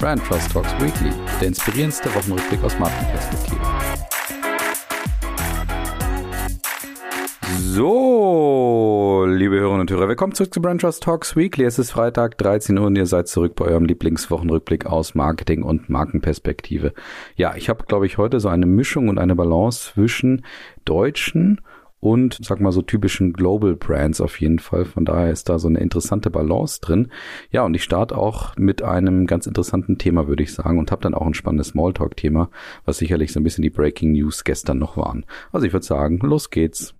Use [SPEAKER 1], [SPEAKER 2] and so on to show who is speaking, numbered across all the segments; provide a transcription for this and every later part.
[SPEAKER 1] Brand Trust Talks Weekly, der inspirierendste Wochenrückblick aus Markenperspektive. So, liebe Hörerinnen und Hörer, willkommen zurück zu Brand Trust Talks Weekly. Es ist Freitag, 13 Uhr und ihr seid zurück bei eurem Lieblingswochenrückblick aus Marketing und Markenperspektive. Ja, ich habe, glaube ich, heute so eine Mischung und eine Balance zwischen deutschen und sag mal so typischen Global Brands auf jeden Fall. Von daher ist da so eine interessante Balance drin. Ja, und ich starte auch mit einem ganz interessanten Thema, würde ich sagen, und habe dann auch ein spannendes Smalltalk-Thema, was sicherlich so ein bisschen die Breaking News gestern noch waren. Also ich würde sagen, los geht's.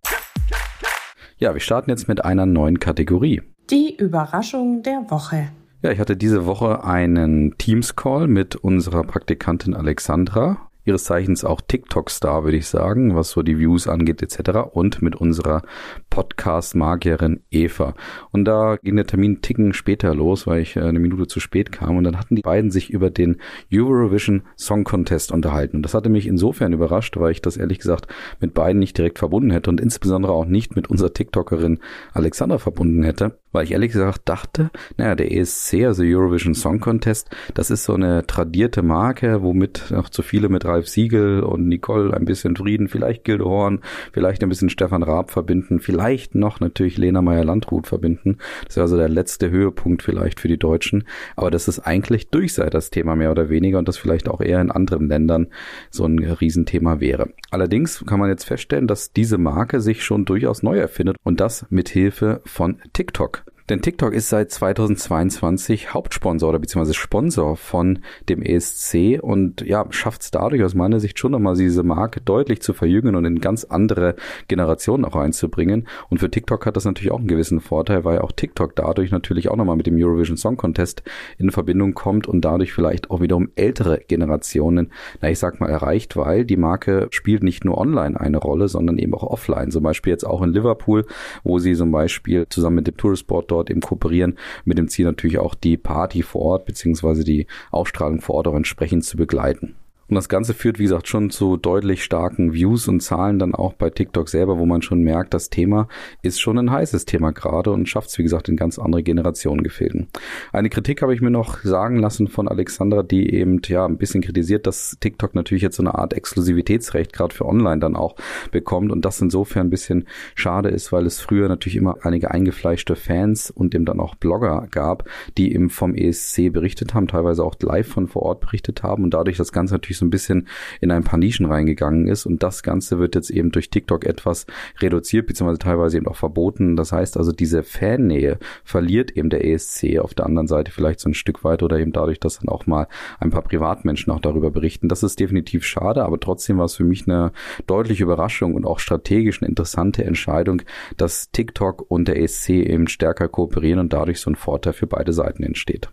[SPEAKER 1] Ja, wir starten jetzt mit einer neuen Kategorie.
[SPEAKER 2] Die Überraschung der Woche.
[SPEAKER 1] Ja, ich hatte diese Woche einen Teams-Call mit unserer Praktikantin Alexandra ihres Zeichens auch TikTok-Star, würde ich sagen, was so die Views angeht etc. Und mit unserer Podcast-Magierin Eva. Und da ging der Termin ticken später los, weil ich äh, eine Minute zu spät kam. Und dann hatten die beiden sich über den Eurovision Song Contest unterhalten. Und das hatte mich insofern überrascht, weil ich das ehrlich gesagt mit beiden nicht direkt verbunden hätte und insbesondere auch nicht mit unserer TikTokerin Alexandra verbunden hätte weil ich ehrlich gesagt dachte, naja, der ESC, also Eurovision Song Contest, das ist so eine tradierte Marke, womit auch zu viele mit Ralf Siegel und Nicole ein bisschen Frieden, vielleicht Gilde Horn, vielleicht ein bisschen Stefan Raab verbinden, vielleicht noch natürlich Lena Meyer-Landrut verbinden. Das wäre also der letzte Höhepunkt vielleicht für die Deutschen. Aber das ist eigentlich durch sei das Thema mehr oder weniger und das vielleicht auch eher in anderen Ländern so ein Riesenthema wäre. Allerdings kann man jetzt feststellen, dass diese Marke sich schon durchaus neu erfindet und das mit Hilfe von TikTok. Denn TikTok ist seit 2022 Hauptsponsor oder beziehungsweise Sponsor von dem ESC und ja, schafft es dadurch aus meiner Sicht schon nochmal diese Marke deutlich zu verjüngen und in ganz andere Generationen auch einzubringen. Und für TikTok hat das natürlich auch einen gewissen Vorteil, weil auch TikTok dadurch natürlich auch nochmal mit dem Eurovision Song Contest in Verbindung kommt und dadurch vielleicht auch wiederum ältere Generationen, na ich sag mal, erreicht, weil die Marke spielt nicht nur online eine Rolle, sondern eben auch offline. Zum Beispiel jetzt auch in Liverpool, wo sie zum Beispiel zusammen mit dem Toursport dort dort eben kooperieren, mit dem Ziel natürlich auch die Party vor Ort beziehungsweise die Ausstrahlung vor Ort auch entsprechend zu begleiten. Und das Ganze führt, wie gesagt, schon zu deutlich starken Views und Zahlen dann auch bei TikTok selber, wo man schon merkt, das Thema ist schon ein heißes Thema gerade und schafft es, wie gesagt, in ganz andere Generationen gefilden. Eine Kritik habe ich mir noch sagen lassen von Alexandra, die eben ja ein bisschen kritisiert, dass TikTok natürlich jetzt so eine Art Exklusivitätsrecht gerade für online dann auch bekommt und das insofern ein bisschen schade ist, weil es früher natürlich immer einige eingefleischte Fans und eben dann auch Blogger gab, die eben vom ESC berichtet haben, teilweise auch live von vor Ort berichtet haben und dadurch das Ganze natürlich so ein bisschen in ein paar Nischen reingegangen ist. Und das Ganze wird jetzt eben durch TikTok etwas reduziert, beziehungsweise teilweise eben auch verboten. Das heißt also, diese Fannähe verliert eben der ESC auf der anderen Seite vielleicht so ein Stück weit oder eben dadurch, dass dann auch mal ein paar Privatmenschen auch darüber berichten. Das ist definitiv schade, aber trotzdem war es für mich eine deutliche Überraschung und auch strategisch eine interessante Entscheidung, dass TikTok und der ESC eben stärker kooperieren und dadurch so ein Vorteil für beide Seiten entsteht.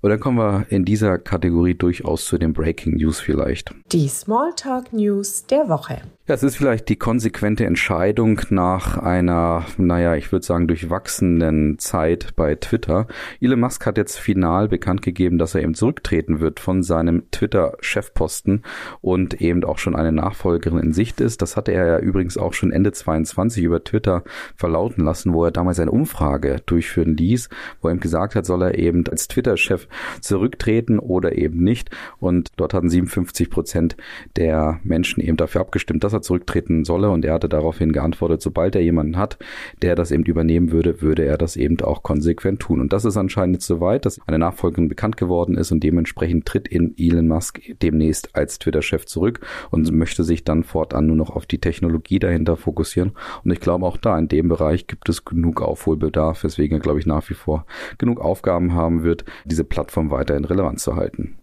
[SPEAKER 1] Und dann kommen wir in dieser Kategorie durchaus zu den Breaking News vielleicht.
[SPEAKER 2] Die Smalltalk News der Woche.
[SPEAKER 1] Ja, es ist vielleicht die konsequente Entscheidung nach einer, naja, ich würde sagen, durchwachsenen Zeit bei Twitter. Elon Musk hat jetzt final bekannt gegeben, dass er eben zurücktreten wird von seinem Twitter-Chefposten und eben auch schon eine Nachfolgerin in Sicht ist. Das hatte er ja übrigens auch schon Ende 22 über Twitter verlauten lassen, wo er damals eine Umfrage durchführen ließ, wo er ihm gesagt hat, soll er eben als Twitter-Chef zurücktreten oder eben nicht. Und dort hatten 57 Prozent der Menschen eben dafür abgestimmt, dass er zurücktreten solle und er hatte daraufhin geantwortet, sobald er jemanden hat, der das eben übernehmen würde, würde er das eben auch konsequent tun. Und das ist anscheinend jetzt soweit, dass eine Nachfolgerin bekannt geworden ist und dementsprechend tritt in Elon Musk demnächst als Twitter-Chef zurück und möchte sich dann fortan nur noch auf die Technologie dahinter fokussieren. Und ich glaube auch da in dem Bereich gibt es genug Aufholbedarf, weswegen er, glaube ich, nach wie vor genug Aufgaben haben wird, diese Plattform weiterhin relevant zu halten.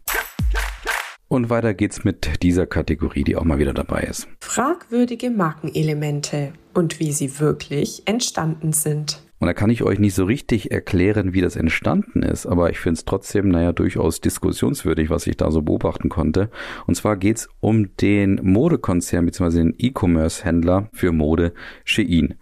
[SPEAKER 1] Und weiter geht's mit dieser Kategorie, die auch mal wieder dabei ist.
[SPEAKER 2] Fragwürdige Markenelemente und wie sie wirklich entstanden sind.
[SPEAKER 1] Und da kann ich euch nicht so richtig erklären, wie das entstanden ist, aber ich finde es trotzdem, naja, durchaus diskussionswürdig, was ich da so beobachten konnte. Und zwar geht's um den Modekonzern bzw. den E-Commerce-Händler für Mode Shein.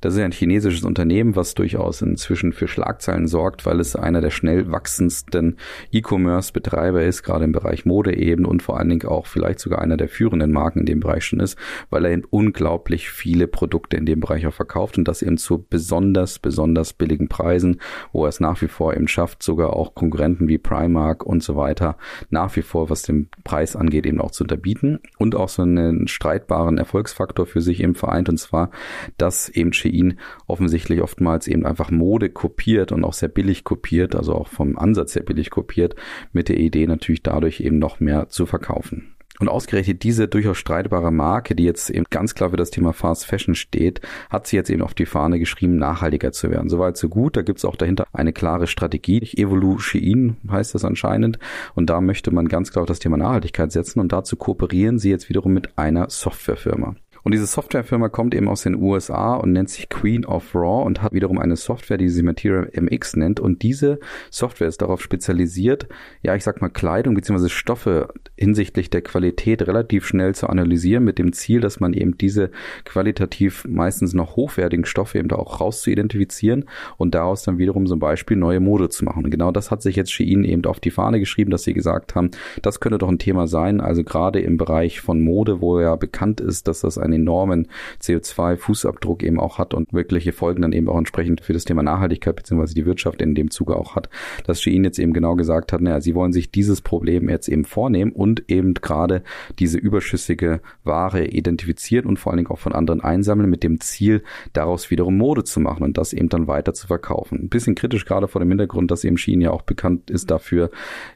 [SPEAKER 1] Das ist ein chinesisches Unternehmen, was durchaus inzwischen für Schlagzeilen sorgt, weil es einer der schnell wachsendsten E-Commerce-Betreiber ist, gerade im Bereich Mode eben und vor allen Dingen auch vielleicht sogar einer der führenden Marken in dem Bereich schon ist, weil er eben unglaublich viele Produkte in dem Bereich auch verkauft und das eben zu besonders besonders billigen Preisen, wo er es nach wie vor eben schafft, sogar auch Konkurrenten wie Primark und so weiter nach wie vor, was den Preis angeht, eben auch zu unterbieten und auch so einen streitbaren Erfolgsfaktor für sich eben vereint und zwar, dass eben Shein offensichtlich oftmals eben einfach Mode kopiert und auch sehr billig kopiert, also auch vom Ansatz sehr billig kopiert, mit der Idee natürlich dadurch eben noch mehr zu verkaufen. Und ausgerechnet diese durchaus streitbare Marke, die jetzt eben ganz klar für das Thema Fast Fashion steht, hat sie jetzt eben auf die Fahne geschrieben, nachhaltiger zu werden. Soweit so gut. Da gibt's auch dahinter eine klare Strategie. Evolution heißt das anscheinend. Und da möchte man ganz klar auf das Thema Nachhaltigkeit setzen. Und dazu kooperieren sie jetzt wiederum mit einer Softwarefirma. Und diese Softwarefirma kommt eben aus den USA und nennt sich Queen of Raw und hat wiederum eine Software, die sie Material MX nennt. Und diese Software ist darauf spezialisiert, ja, ich sag mal, Kleidung bzw. Stoffe hinsichtlich der Qualität relativ schnell zu analysieren, mit dem Ziel, dass man eben diese qualitativ meistens noch hochwertigen Stoffe eben da auch raus zu identifizieren und daraus dann wiederum zum Beispiel neue Mode zu machen. Und genau das hat sich jetzt Shein eben auf die Fahne geschrieben, dass sie gesagt haben, das könnte doch ein Thema sein. Also gerade im Bereich von Mode, wo ja bekannt ist, dass das ein einen enormen CO2-Fußabdruck eben auch hat und wirkliche Folgen dann eben auch entsprechend für das Thema Nachhaltigkeit bzw. die Wirtschaft in dem Zuge auch hat, dass Shein jetzt eben genau gesagt hat, naja, sie wollen sich dieses Problem jetzt eben vornehmen und eben gerade diese überschüssige Ware identifizieren und vor allen Dingen auch von anderen einsammeln mit dem Ziel, daraus wiederum Mode zu machen und das eben dann weiter zu verkaufen. Ein bisschen kritisch gerade vor dem Hintergrund, dass eben Shein ja auch bekannt ist dafür,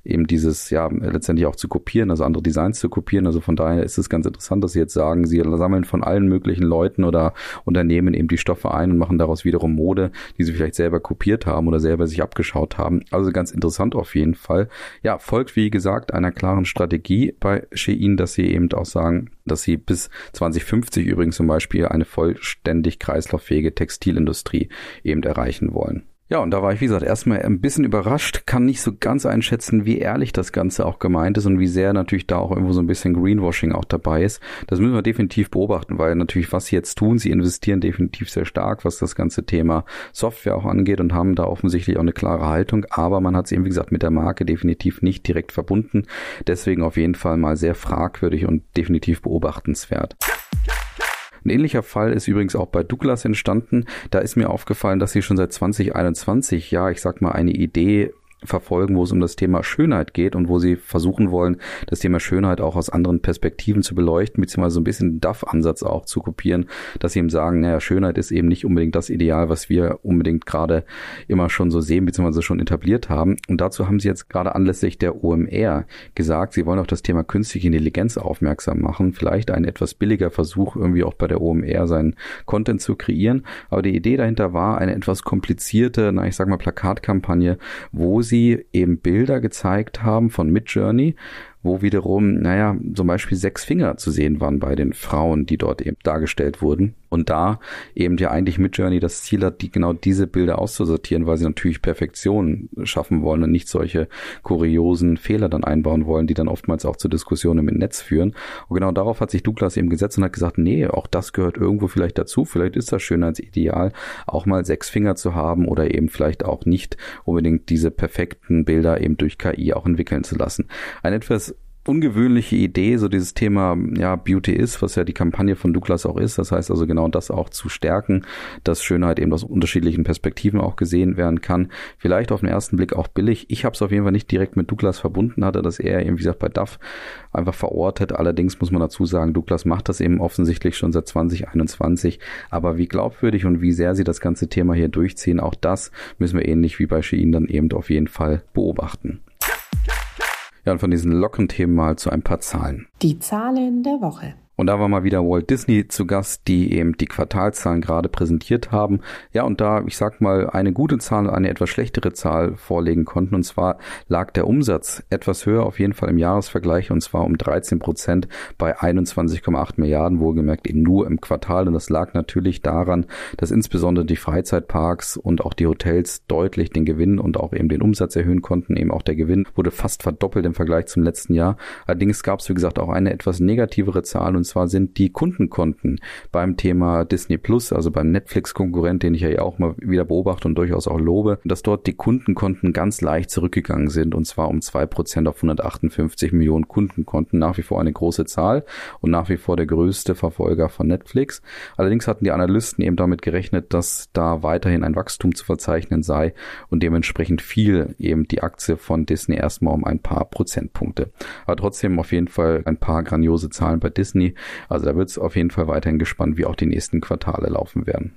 [SPEAKER 1] eben dieses ja letztendlich auch zu kopieren, also andere Designs zu kopieren. Also von daher ist es ganz interessant, dass sie jetzt sagen, sie sammeln sammeln von allen möglichen Leuten oder Unternehmen eben die Stoffe ein und machen daraus wiederum Mode, die sie vielleicht selber kopiert haben oder selber sich abgeschaut haben. Also ganz interessant auf jeden Fall. Ja, folgt wie gesagt einer klaren Strategie bei Shein, dass sie eben auch sagen, dass sie bis 2050 übrigens zum Beispiel eine vollständig kreislauffähige Textilindustrie eben erreichen wollen. Ja, und da war ich, wie gesagt, erstmal ein bisschen überrascht, kann nicht so ganz einschätzen, wie ehrlich das Ganze auch gemeint ist und wie sehr natürlich da auch irgendwo so ein bisschen Greenwashing auch dabei ist. Das müssen wir definitiv beobachten, weil natürlich, was sie jetzt tun, sie investieren definitiv sehr stark, was das ganze Thema Software auch angeht und haben da offensichtlich auch eine klare Haltung, aber man hat es eben, wie gesagt, mit der Marke definitiv nicht direkt verbunden. Deswegen auf jeden Fall mal sehr fragwürdig und definitiv beobachtenswert. Ein ähnlicher Fall ist übrigens auch bei Douglas entstanden. Da ist mir aufgefallen, dass sie schon seit 2021, ja, ich sag mal, eine Idee verfolgen, wo es um das Thema Schönheit geht und wo sie versuchen wollen, das Thema Schönheit auch aus anderen Perspektiven zu beleuchten, beziehungsweise so ein bisschen DAF-Ansatz auch zu kopieren, dass sie eben sagen, naja, Schönheit ist eben nicht unbedingt das Ideal, was wir unbedingt gerade immer schon so sehen, beziehungsweise schon etabliert haben. Und dazu haben sie jetzt gerade anlässlich der OMR gesagt, sie wollen auf das Thema künstliche Intelligenz aufmerksam machen, vielleicht ein etwas billiger Versuch, irgendwie auch bei der OMR seinen Content zu kreieren. Aber die Idee dahinter war eine etwas komplizierte, na, ich sag mal, Plakatkampagne, wo sie sie eben Bilder gezeigt haben von Midjourney, wo wiederum, naja, zum Beispiel sechs Finger zu sehen waren bei den Frauen, die dort eben dargestellt wurden. Und da eben ja eigentlich Midjourney das Ziel hat, die, genau diese Bilder auszusortieren, weil sie natürlich Perfektion schaffen wollen und nicht solche kuriosen Fehler dann einbauen wollen, die dann oftmals auch zu Diskussionen im Netz führen. Und genau darauf hat sich Douglas eben gesetzt und hat gesagt, nee, auch das gehört irgendwo vielleicht dazu. Vielleicht ist das Schönheitsideal, auch mal sechs Finger zu haben oder eben vielleicht auch nicht unbedingt diese perfekten Bilder eben durch KI auch entwickeln zu lassen. Ein etwas ungewöhnliche Idee, so dieses Thema ja Beauty ist, was ja die Kampagne von Douglas auch ist. Das heißt also genau das auch zu stärken, dass Schönheit eben aus unterschiedlichen Perspektiven auch gesehen werden kann. Vielleicht auf den ersten Blick auch billig. Ich habe es auf jeden Fall nicht direkt mit Douglas verbunden, hatte das eher eben wie gesagt bei DAF einfach verortet. Allerdings muss man dazu sagen, Douglas macht das eben offensichtlich schon seit 2021. Aber wie glaubwürdig und wie sehr sie das ganze Thema hier durchziehen, auch das müssen wir ähnlich wie bei Shein dann eben auf jeden Fall beobachten. Ja, und von diesen Lockenthemen mal zu ein paar Zahlen.
[SPEAKER 2] Die Zahlen der Woche.
[SPEAKER 1] Und da war mal wieder Walt Disney zu Gast, die eben die Quartalzahlen gerade präsentiert haben. Ja, und da, ich sag mal, eine gute Zahl und eine etwas schlechtere Zahl vorlegen konnten. Und zwar lag der Umsatz etwas höher, auf jeden Fall im Jahresvergleich, und zwar um 13 Prozent bei 21,8 Milliarden, wohlgemerkt eben nur im Quartal. Und das lag natürlich daran, dass insbesondere die Freizeitparks und auch die Hotels deutlich den Gewinn und auch eben den Umsatz erhöhen konnten. Eben auch der Gewinn wurde fast verdoppelt im Vergleich zum letzten Jahr. Allerdings gab es, wie gesagt, auch eine etwas negativere Zahl. Und und zwar sind die Kundenkonten beim Thema Disney Plus, also beim Netflix-Konkurrent, den ich ja auch mal wieder beobachte und durchaus auch lobe, dass dort die Kundenkonten ganz leicht zurückgegangen sind und zwar um zwei Prozent auf 158 Millionen Kundenkonten, nach wie vor eine große Zahl und nach wie vor der größte Verfolger von Netflix. Allerdings hatten die Analysten eben damit gerechnet, dass da weiterhin ein Wachstum zu verzeichnen sei und dementsprechend fiel eben die Aktie von Disney erstmal um ein paar Prozentpunkte. Aber trotzdem auf jeden Fall ein paar grandiose Zahlen bei Disney. Also da wird es auf jeden Fall weiterhin gespannt, wie auch die nächsten Quartale laufen werden.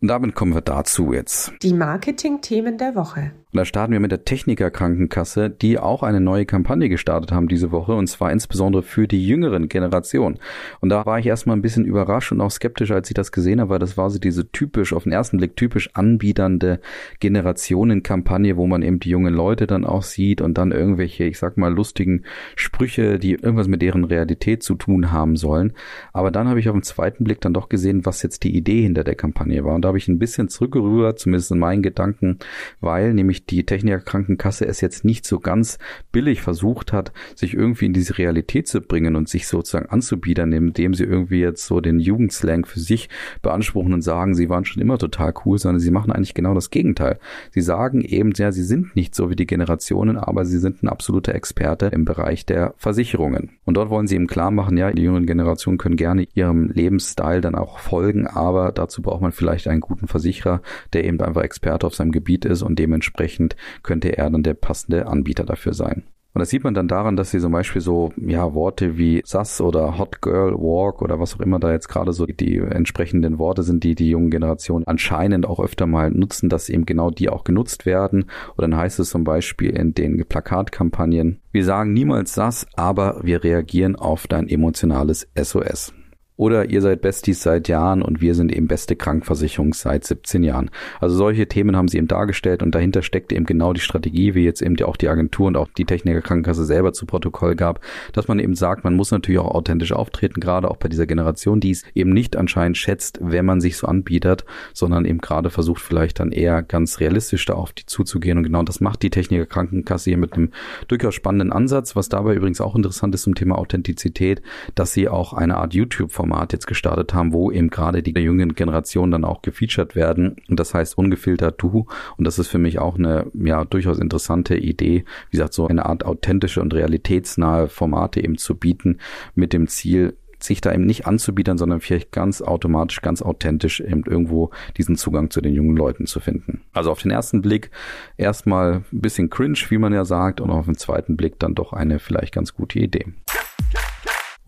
[SPEAKER 1] Und damit kommen wir dazu jetzt.
[SPEAKER 2] Die Marketing-Themen der Woche.
[SPEAKER 1] Und da starten wir mit der Techniker Krankenkasse, die auch eine neue Kampagne gestartet haben diese Woche und zwar insbesondere für die jüngeren Generationen. Und da war ich erstmal ein bisschen überrascht und auch skeptisch, als ich das gesehen habe, weil das war so diese typisch, auf den ersten Blick typisch anbiedernde Generationenkampagne, wo man eben die jungen Leute dann auch sieht und dann irgendwelche, ich sag mal, lustigen Sprüche, die irgendwas mit deren Realität zu tun haben sollen. Aber dann habe ich auf den zweiten Blick dann doch gesehen, was jetzt die Idee hinter der Kampagne war. Und da habe ich ein bisschen zurückgerührt, zumindest in meinen Gedanken, weil nämlich die Techniker Krankenkasse es jetzt nicht so ganz billig versucht hat, sich irgendwie in diese Realität zu bringen und sich sozusagen anzubiedern, indem sie irgendwie jetzt so den Jugendslang für sich beanspruchen und sagen, sie waren schon immer total cool, sondern sie machen eigentlich genau das Gegenteil. Sie sagen eben, ja, sie sind nicht so wie die Generationen, aber sie sind ein absoluter Experte im Bereich der Versicherungen. Und dort wollen sie eben klar machen, ja, die jüngeren Generationen können gerne ihrem Lebensstil dann auch folgen, aber dazu braucht man vielleicht einen guten Versicherer, der eben einfach Experte auf seinem Gebiet ist und dementsprechend dementsprechend könnte er dann der passende Anbieter dafür sein. Und das sieht man dann daran, dass sie zum Beispiel so, ja, Worte wie Sass oder Hot Girl Walk oder was auch immer da jetzt gerade so die entsprechenden Worte sind, die die jungen Generationen anscheinend auch öfter mal nutzen, dass eben genau die auch genutzt werden. Und dann heißt es zum Beispiel in den Plakatkampagnen, wir sagen niemals Sass, aber wir reagieren auf dein emotionales SOS. Oder ihr seid Besties seit Jahren und wir sind eben beste Krankversicherung seit 17 Jahren. Also solche Themen haben sie eben dargestellt und dahinter steckt eben genau die Strategie, wie jetzt eben auch die Agentur und auch die Techniker Krankenkasse selber zu Protokoll gab, dass man eben sagt, man muss natürlich auch authentisch auftreten, gerade auch bei dieser Generation, die es eben nicht anscheinend schätzt, wenn man sich so anbietet, sondern eben gerade versucht vielleicht dann eher ganz realistisch da auf die zuzugehen und genau das macht die Techniker Krankenkasse hier mit einem durchaus spannenden Ansatz, was dabei übrigens auch interessant ist zum Thema Authentizität, dass sie auch eine Art YouTube-Format Format jetzt gestartet haben, wo eben gerade die jüngeren Generationen dann auch gefeatured werden. Und das heißt ungefiltert du. Und das ist für mich auch eine ja durchaus interessante Idee, wie gesagt, so eine Art authentische und realitätsnahe Formate eben zu bieten mit dem Ziel, sich da eben nicht anzubieten, sondern vielleicht ganz automatisch, ganz authentisch eben irgendwo diesen Zugang zu den jungen Leuten zu finden. Also auf den ersten Blick erstmal ein bisschen cringe, wie man ja sagt, und auf den zweiten Blick dann doch eine vielleicht ganz gute Idee.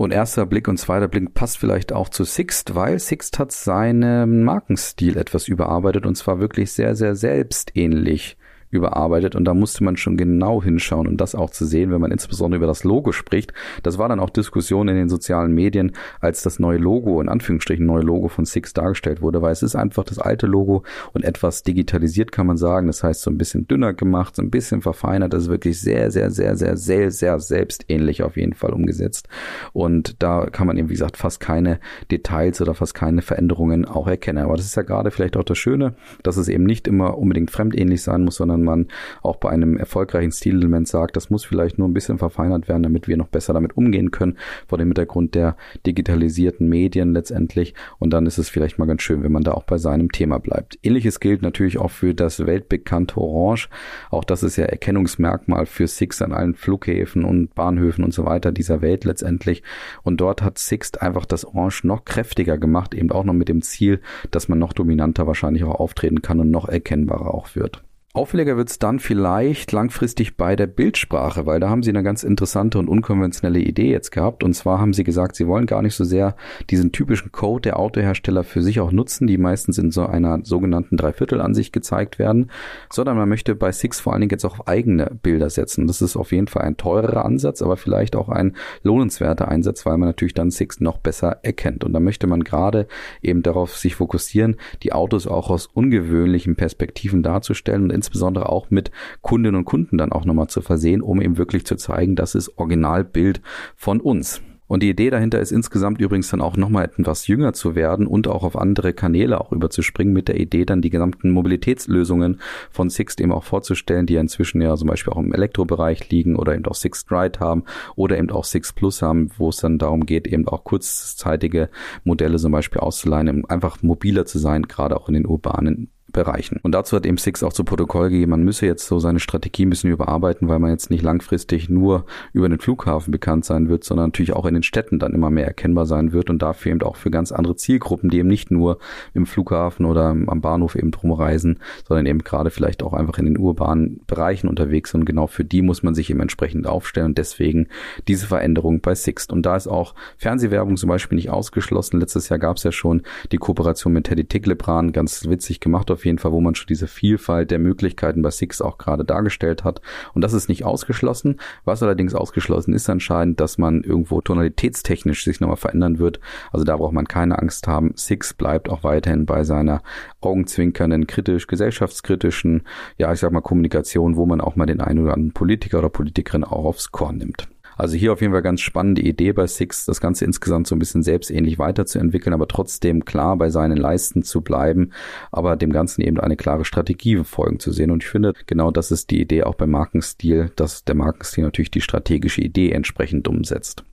[SPEAKER 1] Und erster Blick und zweiter Blick passt vielleicht auch zu Sixt, weil Sixt hat seinen Markenstil etwas überarbeitet und zwar wirklich sehr, sehr selbstähnlich überarbeitet und da musste man schon genau hinschauen, um das auch zu sehen, wenn man insbesondere über das Logo spricht. Das war dann auch Diskussion in den sozialen Medien, als das neue Logo, in Anführungsstrichen neue Logo von Six dargestellt wurde, weil es ist einfach das alte Logo und etwas digitalisiert kann man sagen. Das heißt so ein bisschen dünner gemacht, so ein bisschen verfeinert. Das ist wirklich sehr, sehr, sehr, sehr, sehr, sehr selbstähnlich auf jeden Fall umgesetzt. Und da kann man eben, wie gesagt, fast keine Details oder fast keine Veränderungen auch erkennen. Aber das ist ja gerade vielleicht auch das Schöne, dass es eben nicht immer unbedingt fremdähnlich sein muss, sondern man auch bei einem erfolgreichen Stilelement sagt, das muss vielleicht nur ein bisschen verfeinert werden, damit wir noch besser damit umgehen können, vor dem Hintergrund der digitalisierten Medien letztendlich. Und dann ist es vielleicht mal ganz schön, wenn man da auch bei seinem Thema bleibt. Ähnliches gilt natürlich auch für das weltbekannte Orange. Auch das ist ja Erkennungsmerkmal für Six an allen Flughäfen und Bahnhöfen und so weiter dieser Welt letztendlich. Und dort hat Sixt einfach das Orange noch kräftiger gemacht, eben auch noch mit dem Ziel, dass man noch dominanter wahrscheinlich auch auftreten kann und noch erkennbarer auch wird. Auffälliger wird es dann vielleicht langfristig bei der Bildsprache, weil da haben sie eine ganz interessante und unkonventionelle Idee jetzt gehabt. Und zwar haben sie gesagt, sie wollen gar nicht so sehr diesen typischen Code der Autohersteller für sich auch nutzen, die meistens in so einer sogenannten Dreiviertelansicht gezeigt werden, sondern man möchte bei Six vor allen Dingen jetzt auch eigene Bilder setzen. Das ist auf jeden Fall ein teurerer Ansatz, aber vielleicht auch ein lohnenswerter Einsatz, weil man natürlich dann Six noch besser erkennt. Und da möchte man gerade eben darauf sich fokussieren, die Autos auch aus ungewöhnlichen Perspektiven darzustellen und insbesondere auch mit Kundinnen und Kunden dann auch nochmal zu versehen, um eben wirklich zu zeigen, das ist Originalbild von uns. Und die Idee dahinter ist insgesamt übrigens dann auch nochmal etwas jünger zu werden und auch auf andere Kanäle auch überzuspringen mit der Idee, dann die gesamten Mobilitätslösungen von Sixt eben auch vorzustellen, die ja inzwischen ja zum Beispiel auch im Elektrobereich liegen oder eben auch Sixt Ride haben oder eben auch Six Plus haben, wo es dann darum geht, eben auch kurzzeitige Modelle zum Beispiel auszuleihen, um einfach mobiler zu sein, gerade auch in den urbanen Bereichen. Und dazu hat eben Six auch zu Protokoll gegeben, man müsse jetzt so seine Strategie ein bisschen überarbeiten, weil man jetzt nicht langfristig nur über den Flughafen bekannt sein wird, sondern natürlich auch in den Städten dann immer mehr erkennbar sein wird und dafür eben auch für ganz andere Zielgruppen, die eben nicht nur im Flughafen oder am Bahnhof eben drum reisen, sondern eben gerade vielleicht auch einfach in den urbanen Bereichen unterwegs sind. Und genau für die muss man sich eben entsprechend aufstellen und deswegen diese Veränderung bei Sixt. Und da ist auch Fernsehwerbung zum Beispiel nicht ausgeschlossen. Letztes Jahr gab es ja schon die Kooperation mit Teddy Tiglebran, ganz witzig gemacht auf auf jeden Fall, wo man schon diese Vielfalt der Möglichkeiten bei Six auch gerade dargestellt hat. Und das ist nicht ausgeschlossen. Was allerdings ausgeschlossen ist anscheinend, dass man irgendwo tonalitätstechnisch sich nochmal verändern wird. Also da braucht man keine Angst haben. Six bleibt auch weiterhin bei seiner augenzwinkernden, kritisch, gesellschaftskritischen, ja, ich sag mal Kommunikation, wo man auch mal den einen oder anderen Politiker oder Politikerin auch aufs Korn nimmt. Also hier auf jeden Fall ganz spannende Idee bei Six, das Ganze insgesamt so ein bisschen selbstähnlich weiterzuentwickeln, aber trotzdem klar bei seinen Leisten zu bleiben, aber dem Ganzen eben eine klare Strategie folgen zu sehen. Und ich finde, genau das ist die Idee auch beim Markenstil, dass der Markenstil natürlich die strategische Idee entsprechend umsetzt.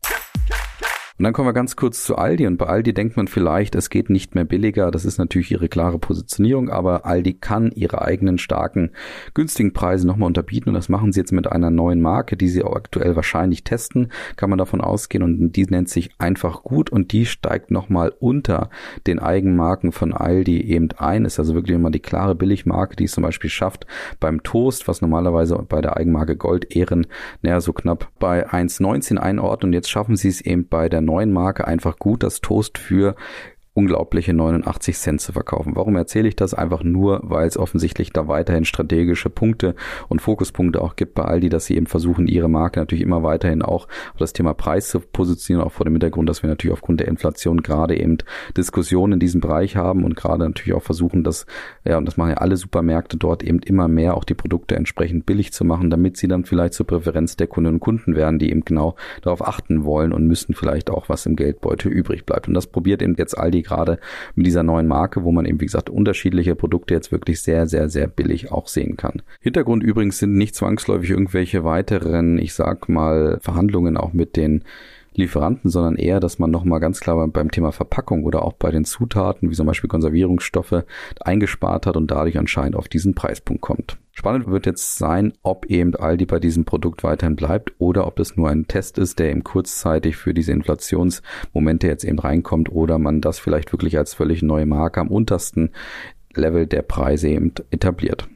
[SPEAKER 1] Und dann kommen wir ganz kurz zu Aldi. Und bei Aldi denkt man vielleicht, es geht nicht mehr billiger. Das ist natürlich ihre klare Positionierung, aber Aldi kann ihre eigenen starken, günstigen Preise nochmal unterbieten. Und das machen sie jetzt mit einer neuen Marke, die sie auch aktuell wahrscheinlich testen, kann man davon ausgehen. Und die nennt sich einfach gut und die steigt nochmal unter den Eigenmarken von Aldi eben ein. Ist also wirklich immer die klare Billigmarke, die es zum Beispiel schafft beim Toast, was normalerweise bei der Eigenmarke Gold Ehren, naja, so knapp bei 1,19 einordnet. Und jetzt schaffen sie es eben bei der neuen Marke einfach gut das Toast für unglaubliche 89 Cent zu verkaufen. Warum erzähle ich das? Einfach nur, weil es offensichtlich da weiterhin strategische Punkte und Fokuspunkte auch gibt bei Aldi, dass sie eben versuchen, ihre Marke natürlich immer weiterhin auch auf das Thema Preis zu positionieren, auch vor dem Hintergrund, dass wir natürlich aufgrund der Inflation gerade eben Diskussionen in diesem Bereich haben und gerade natürlich auch versuchen, dass, ja, und das machen ja alle Supermärkte dort eben immer mehr auch die Produkte entsprechend billig zu machen, damit sie dann vielleicht zur Präferenz der Kundinnen und Kunden werden, die eben genau darauf achten wollen und müssen vielleicht auch was im Geldbeutel übrig bleibt. Und das probiert eben jetzt Aldi gerade mit dieser neuen Marke, wo man eben, wie gesagt, unterschiedliche Produkte jetzt wirklich sehr, sehr, sehr billig auch sehen kann. Hintergrund übrigens sind nicht zwangsläufig irgendwelche weiteren, ich sag mal, Verhandlungen auch mit den Lieferanten, sondern eher, dass man nochmal ganz klar beim Thema Verpackung oder auch bei den Zutaten, wie zum Beispiel Konservierungsstoffe, eingespart hat und dadurch anscheinend auf diesen Preispunkt kommt. Spannend wird jetzt sein, ob eben Aldi bei diesem Produkt weiterhin bleibt oder ob das nur ein Test ist, der eben kurzzeitig für diese Inflationsmomente jetzt eben reinkommt oder man das vielleicht wirklich als völlig neue Marke am untersten Level der Preise eben etabliert.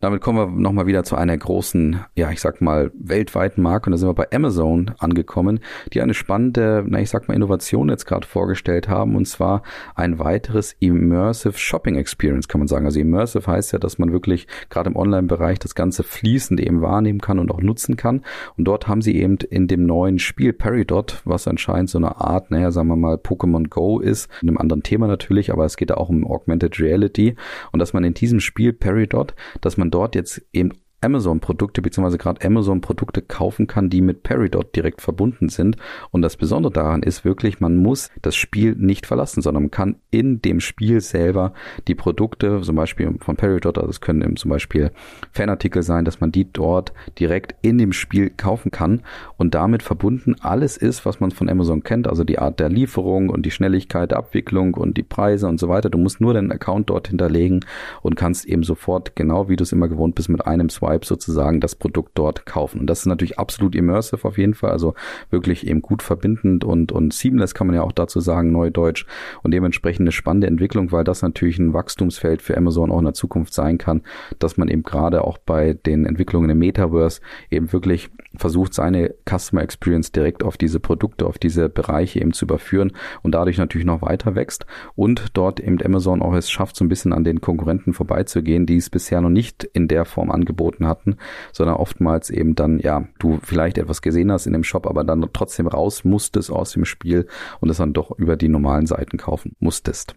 [SPEAKER 1] Damit kommen wir nochmal wieder zu einer großen, ja, ich sag mal, weltweiten Marke. Und da sind wir bei Amazon angekommen, die eine spannende, na, ich sag mal, Innovation jetzt gerade vorgestellt haben. Und zwar ein weiteres Immersive Shopping Experience, kann man sagen. Also Immersive heißt ja, dass man wirklich gerade im Online-Bereich das Ganze fließend eben wahrnehmen kann und auch nutzen kann. Und dort haben sie eben in dem neuen Spiel Peridot, was anscheinend so eine Art, naja, sagen wir mal, Pokémon Go ist, in einem anderen Thema natürlich, aber es geht da auch um Augmented Reality. Und dass man in diesem Spiel Peridot, dass man man dort jetzt eben Amazon-Produkte beziehungsweise gerade Amazon-Produkte kaufen kann, die mit Peridot direkt verbunden sind. Und das Besondere daran ist wirklich, man muss das Spiel nicht verlassen, sondern man kann in dem Spiel selber die Produkte, zum Beispiel von Peridot, also es können zum Beispiel Fanartikel sein, dass man die dort direkt in dem Spiel kaufen kann und damit verbunden alles ist, was man von Amazon kennt, also die Art der Lieferung und die Schnelligkeit der Abwicklung und die Preise und so weiter. Du musst nur deinen Account dort hinterlegen und kannst eben sofort, genau wie du es immer gewohnt bist, mit einem Swipe Swipe sozusagen das Produkt dort kaufen. Und das ist natürlich absolut immersive auf jeden Fall, also wirklich eben gut verbindend und, und seamless kann man ja auch dazu sagen, Neudeutsch. Und dementsprechend eine spannende Entwicklung, weil das natürlich ein Wachstumsfeld für Amazon auch in der Zukunft sein kann, dass man eben gerade auch bei den Entwicklungen im Metaverse eben wirklich versucht, seine Customer Experience direkt auf diese Produkte, auf diese Bereiche eben zu überführen und dadurch natürlich noch weiter wächst und dort eben Amazon auch es schafft, so ein bisschen an den Konkurrenten vorbeizugehen, die es bisher noch nicht in der Form angeboten hatten, sondern oftmals eben dann, ja, du vielleicht etwas gesehen hast in dem Shop, aber dann trotzdem raus musstest aus dem Spiel und es dann doch über die normalen Seiten kaufen musstest.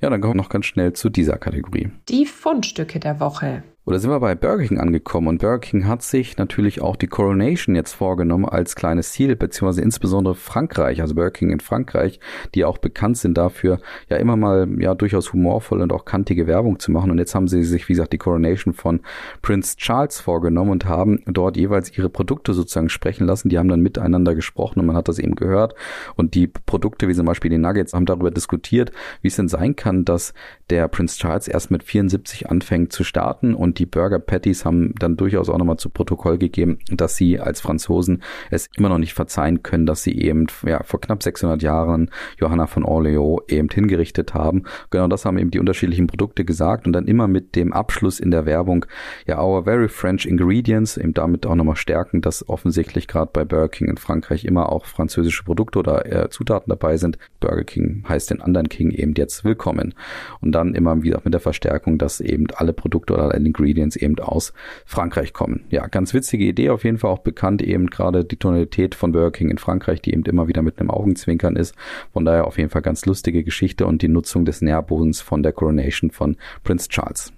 [SPEAKER 1] Ja, dann kommen wir noch ganz schnell zu dieser Kategorie.
[SPEAKER 2] Die Fundstücke der Woche.
[SPEAKER 1] Oder sind wir bei Burger King angekommen und Burger King hat sich natürlich auch die Coronation jetzt vorgenommen als kleines Ziel, beziehungsweise insbesondere Frankreich, also Burger King in Frankreich, die auch bekannt sind dafür, ja immer mal ja durchaus humorvoll und auch kantige Werbung zu machen. Und jetzt haben sie sich, wie gesagt, die Coronation von Prince Charles vorgenommen und haben dort jeweils ihre Produkte sozusagen sprechen lassen. Die haben dann miteinander gesprochen und man hat das eben gehört. Und die Produkte, wie zum Beispiel die Nuggets, haben darüber diskutiert, wie es denn sein kann, dass der Prince Charles erst mit 74 anfängt zu starten und die Burger Patties haben dann durchaus auch nochmal zu Protokoll gegeben, dass sie als Franzosen es immer noch nicht verzeihen können, dass sie eben ja, vor knapp 600 Jahren Johanna von Orleans eben hingerichtet haben. Genau das haben eben die unterschiedlichen Produkte gesagt und dann immer mit dem Abschluss in der Werbung, ja, our very French ingredients, eben damit auch nochmal stärken, dass offensichtlich gerade bei Burger King in Frankreich immer auch französische Produkte oder äh, Zutaten dabei sind. Burger King heißt den anderen King eben jetzt willkommen. Und dann immer wieder mit der Verstärkung, dass eben alle Produkte oder alle Ingredients eben aus Frankreich kommen. Ja, ganz witzige Idee, auf jeden Fall auch bekannt eben gerade die Tonalität von Burger King in Frankreich, die eben immer wieder mit einem Augenzwinkern ist. Von daher auf jeden Fall ganz lustige Geschichte und die Nutzung des Nährbodens von der Coronation von Prince Charles.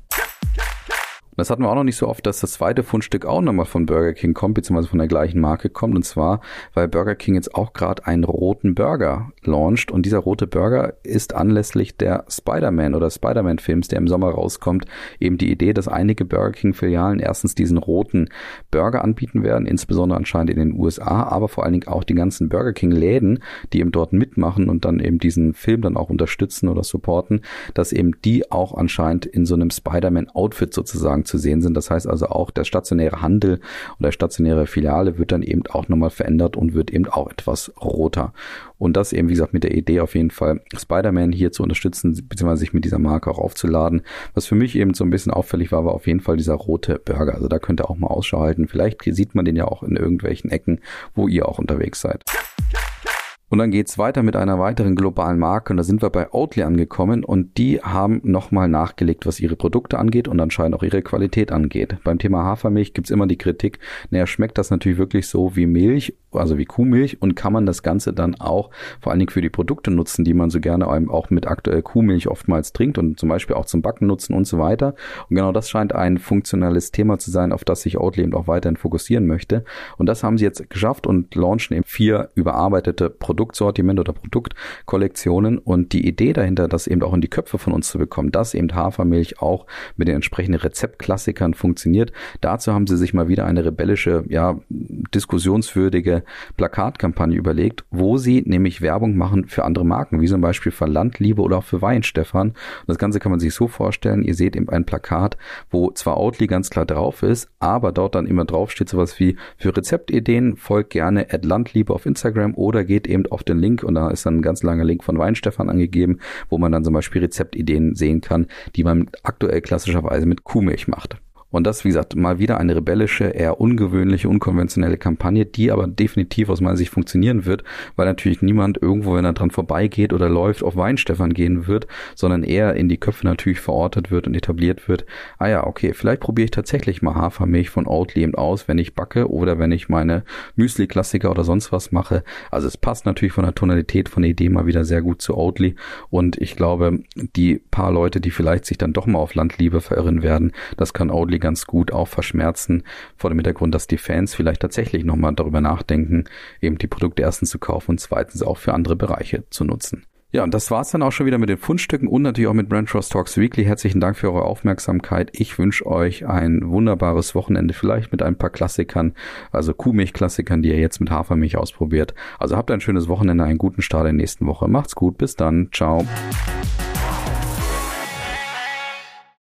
[SPEAKER 1] Das hatten wir auch noch nicht so oft, dass das zweite Fundstück auch nochmal von Burger King kommt, beziehungsweise von der gleichen Marke kommt. Und zwar, weil Burger King jetzt auch gerade einen roten Burger launcht. Und dieser rote Burger ist anlässlich der Spider-Man oder Spider-Man-Films, der im Sommer rauskommt, eben die Idee, dass einige Burger King-Filialen erstens diesen roten Burger anbieten werden, insbesondere anscheinend in den USA, aber vor allen Dingen auch die ganzen Burger King-Läden, die eben dort mitmachen und dann eben diesen Film dann auch unterstützen oder supporten, dass eben die auch anscheinend in so einem Spider-Man-Outfit sozusagen zu sehen sind. Das heißt also auch der stationäre Handel oder stationäre Filiale wird dann eben auch nochmal verändert und wird eben auch etwas roter. Und das eben, wie gesagt, mit der Idee auf jeden Fall Spider-Man hier zu unterstützen, beziehungsweise sich mit dieser Marke auch aufzuladen. Was für mich eben so ein bisschen auffällig war, war auf jeden Fall dieser rote Burger. Also da könnt ihr auch mal Ausschau halten. Vielleicht sieht man den ja auch in irgendwelchen Ecken, wo ihr auch unterwegs seid. Und dann geht's weiter mit einer weiteren globalen Marke und da sind wir bei Oatly angekommen und die haben nochmal nachgelegt, was ihre Produkte angeht und anscheinend auch ihre Qualität angeht. Beim Thema Hafermilch gibt's immer die Kritik, naja, schmeckt das natürlich wirklich so wie Milch, also wie Kuhmilch und kann man das Ganze dann auch vor allen Dingen für die Produkte nutzen, die man so gerne auch mit aktuell Kuhmilch oftmals trinkt und zum Beispiel auch zum Backen nutzen und so weiter. Und genau das scheint ein funktionales Thema zu sein, auf das sich Oatly eben auch weiterhin fokussieren möchte. Und das haben sie jetzt geschafft und launchen eben vier überarbeitete Produkte Produktsortiment oder Produktkollektionen und die Idee dahinter, das eben auch in die Köpfe von uns zu bekommen, dass eben Hafermilch auch mit den entsprechenden Rezeptklassikern funktioniert. Dazu haben sie sich mal wieder eine rebellische, ja, diskussionswürdige Plakatkampagne überlegt, wo sie nämlich Werbung machen für andere Marken, wie zum Beispiel für Landliebe oder auch für Weinstefan. Das Ganze kann man sich so vorstellen, ihr seht eben ein Plakat, wo zwar Outly ganz klar drauf ist, aber dort dann immer drauf steht sowas wie für Rezeptideen folgt gerne at Landliebe auf Instagram oder geht eben auf den Link und da ist dann ein ganz langer Link von Weinstefan angegeben, wo man dann zum Beispiel Rezeptideen sehen kann, die man aktuell klassischerweise mit Kuhmilch macht. Und das, wie gesagt, mal wieder eine rebellische, eher ungewöhnliche, unkonventionelle Kampagne, die aber definitiv aus meiner Sicht funktionieren wird, weil natürlich niemand irgendwo, wenn er dran vorbeigeht oder läuft, auf Weinstefan gehen wird, sondern eher in die Köpfe natürlich verortet wird und etabliert wird. Ah ja, okay, vielleicht probiere ich tatsächlich mal Hafermilch von Oatly eben aus, wenn ich backe oder wenn ich meine Müsli-Klassiker oder sonst was mache. Also es passt natürlich von der Tonalität, von der Idee mal wieder sehr gut zu Oatly und ich glaube, die paar Leute, die vielleicht sich dann doch mal auf Landliebe verirren werden, das kann Oatly ganz gut auch verschmerzen, vor dem Hintergrund, dass die Fans vielleicht tatsächlich nochmal darüber nachdenken, eben die Produkte erstens zu kaufen und zweitens auch für andere Bereiche zu nutzen. Ja, und das war's dann auch schon wieder mit den Fundstücken und natürlich auch mit Brand Trust Talks Weekly. Herzlichen Dank für eure Aufmerksamkeit. Ich wünsche euch ein wunderbares Wochenende, vielleicht mit ein paar Klassikern, also Kuhmilch-Klassikern, die ihr jetzt mit Hafermilch ausprobiert. Also habt ein schönes Wochenende, einen guten Start in der nächsten Woche. Macht's gut, bis dann, ciao.